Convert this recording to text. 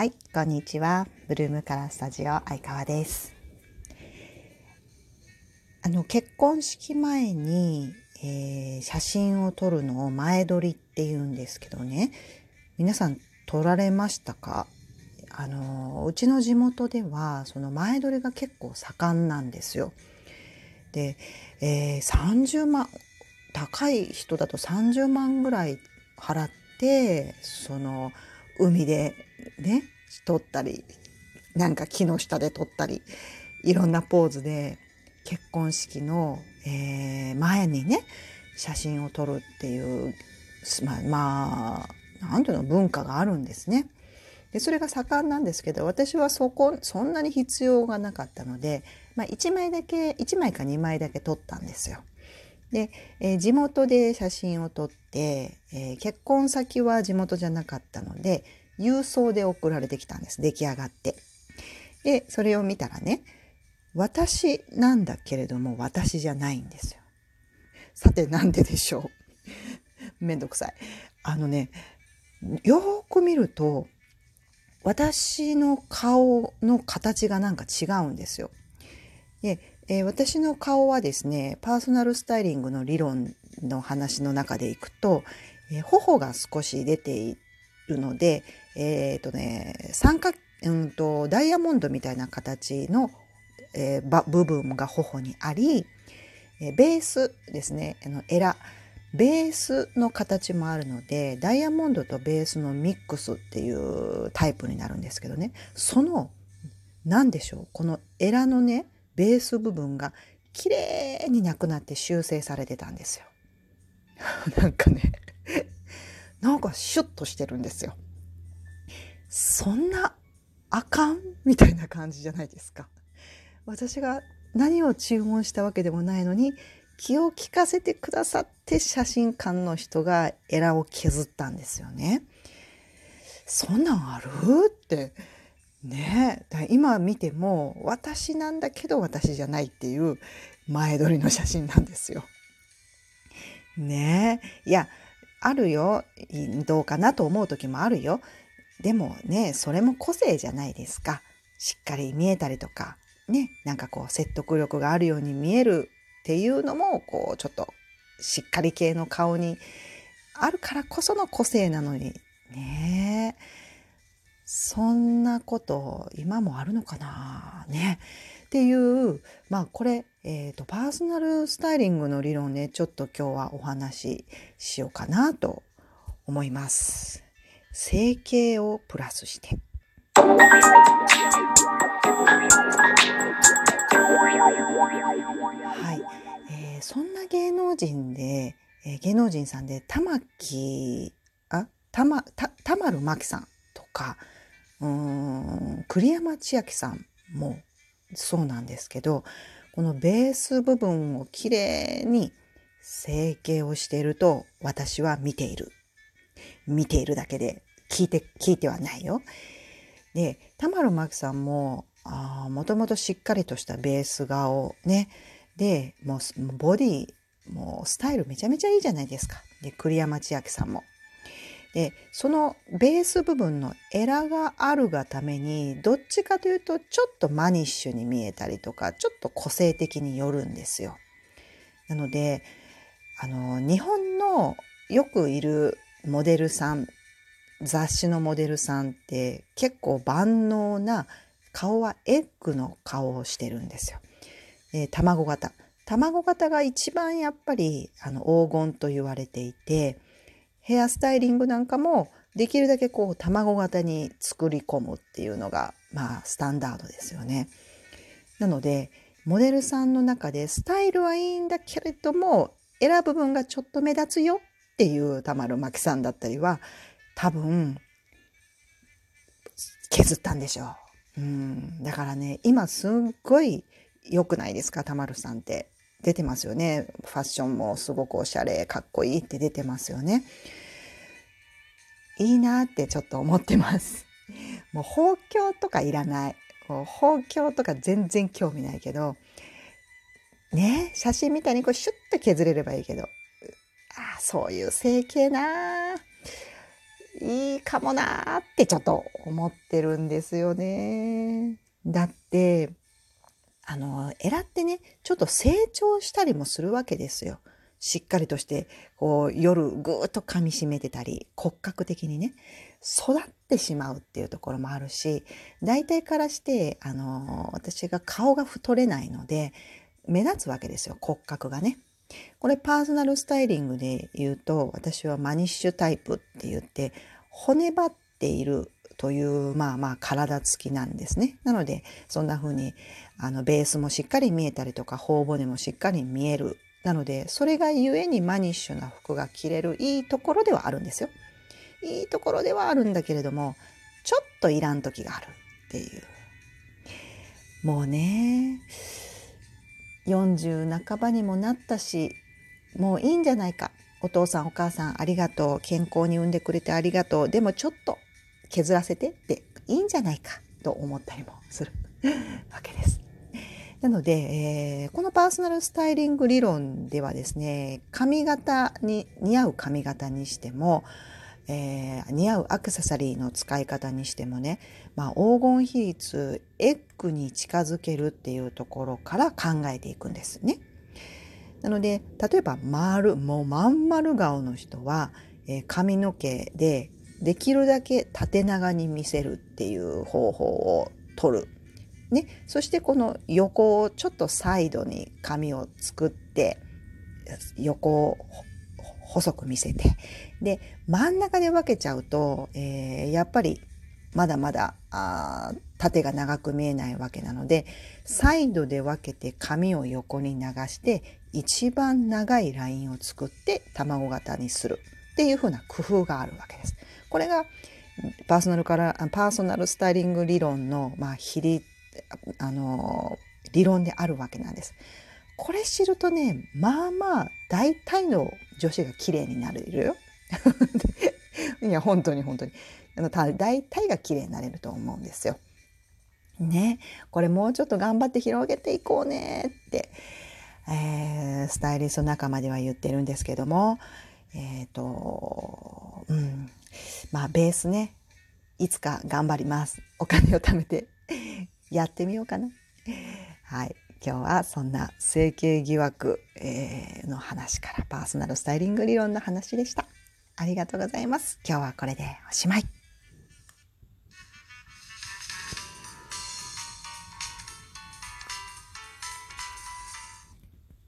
はい、こんにちは。ブルームカラースタジオ相川です。あの結婚式前に、えー、写真を撮るのを前撮りって言うんですけどね。皆さん撮られましたか？あのうちの地元ではその前撮りが結構盛んなんですよ。で、えー、30万高い人だと30万ぐらい払ってその海でね撮ったりなんか木の下で撮ったりいろんなポーズで結婚式の、えー、前にね写真を撮るっていうまあまあなんていうの文化があるんですね。でそれが盛んなんですけど私はそこそんなに必要がなかったので、まあ、1枚だけ1枚か2枚だけ撮ったんですよ。で、えー、地元で写真を撮って、えー、結婚先は地元じゃなかったので郵送で送られてきたんです。出来上がって。で、それを見たらね、私なんだけれども私じゃないんですよ。さてなんででしょう？めんどくさい。あのね、よーく見ると、私の顔の形がなんか違うんですよ。で、えー、私の顔はですね、パーソナルスタイリングの理論の話の中でいくと、えー、頬が少し出ているので、えっ、ー、とね、三角、うんと、ダイヤモンドみたいな形の、えー、部分が頬にあり、えベースですね、あの、エラ、ベースの形もあるので、ダイヤモンドとベースのミックスっていうタイプになるんですけどね、その、何でしょう、このエラのね、ベース部分が綺麗になくなって修正されてたんですよ。なんかねなんかシュッとしてるんですよ。そんなあかんみたいな感じじゃないですか。私が何を注文したわけでもないのに気を利かせてくださって写真館の人がエラを削ったんですよね。そんなんある？ってね今見ても私なんだけど私じゃないっていう前撮りの写真なんですよ。ねいやあるよ。どうかなと思う時もあるよ。でもねそれも個性じゃないですか。しっかり見えたりとか。ねなんかこう説得力があるように見えるっていうのもこうちょっとしっかり系の顔にあるからこその個性なのにね。そんなこと今もあるのかな。ね。っていうまあこれえーと、パーソナルスタイリングの理論ねちょっと今日はお話ししようかなと思います。整形をプラスして。はい、えー、そんな芸能人で、えー、芸能人さんで玉木あ玉た田丸真紀さんとかうん栗山千明さんもそうなんですけどこのベース部分をきれいに整形をしていると私は見ている。見ているだけで聞いて、聞いてはないよ。で、田丸真紀さんも、もともとしっかりとしたベース顔ね。で、もうボディ、もうスタイルめちゃめちゃいいじゃないですか。で、栗山千明さんも。でそのベース部分のエラがあるがためにどっちかというとちょっとマニッシュに見えたりとかちょっと個性的によるんですよ。なのであの日本のよくいるモデルさん雑誌のモデルさんって結構万能な顔はエッグの顔をしてるんですよ。えー、卵型卵型が一番やっぱりあの黄金と言われていてヘアスタイリングなんかもできるだけこう卵型に作り込むっていうのがまあスタンダードですよね。なのでモデルさんの中でスタイルはいいんだけれども選ぶ分がちょっと目立つよっていう田丸真紀さんだったりは多分削ったんでしょう。うん、だからね今すっごい良くないですか？田丸さんって。出てますよね。ファッションもすごくおしゃれ、かっこいいって出てますよね。いいなってちょっと思ってます。もう包協とかいらない。こう包協とか全然興味ないけど、ね、写真みたいにこうシュッと削れればいいけど、ああ、そういう整形ないいかもなーってちょっと思ってるんですよね。だって、あの、エラってね、ちょっと成長したりもするわけですよ。しっかりとして、こう、夜ぐーっと噛み締めてたり、骨格的にね、育ってしまうっていうところもあるし、大体からして、あの、私が顔が太れないので、目立つわけですよ、骨格がね。これパーソナルスタイリングで言うと、私はマニッシュタイプって言って、骨張っているという、まあまあ体つきなんですね。なので、そんな風に、あの、ベースもしっかり見えたりとか、頬骨もしっかり見えるなので、それがゆえにマニッシュな服が着れるいいところではあるんですよ。いいところではあるんだけれども、ちょっといらん時があるっていう。もうね、40半ばにもなったし、もういいんじゃないか。お父さんお母さんありがとう。健康に産んでくれてありがとう。でもちょっと削らせてっていいんじゃないかと思ったりもする わけです。なので、えー、このパーソナルスタイリング理論ではですね、髪型に、似合う髪型にしても、えー、似合うアクセサリーの使い方にしてもね、まあ、黄金比率エッグに近づけるっていうところから考えていくんですね。なので例えば丸もうまん丸顔の人は、えー、髪の毛でできるだけ縦長に見せるっていう方法を取る。ね、そしてこの横をちょっとサイドに紙を作って横を細く見せて。で真ん中で分けちゃうと、えー、やっぱりまだまだあ縦が長く見えないわけなのでサイドで分けて紙を横に流して一番長いラインを作って卵型にするっていう風な工夫があるわけです。これがパーソナルからパーソナルスタイリング理論の、まあ、比率あの理論であるわけなんです。これ知るとねまあまあ大体の女子が綺麗になれるよ。いや本当に本当にあの大体が綺麗になれると思うんですよ。ねこれもうちょっと頑張って広げていこうねって、えー、スタイリスト仲間では言ってるんですけどもえっ、ー、とうんまあベースねいつか頑張りますお金を貯めてやってみようかな。はい。今日はそんな整形疑惑、えー、の話からパーソナルスタイリング理論の話でした。ありがとうございます。今日はこれでおしまい。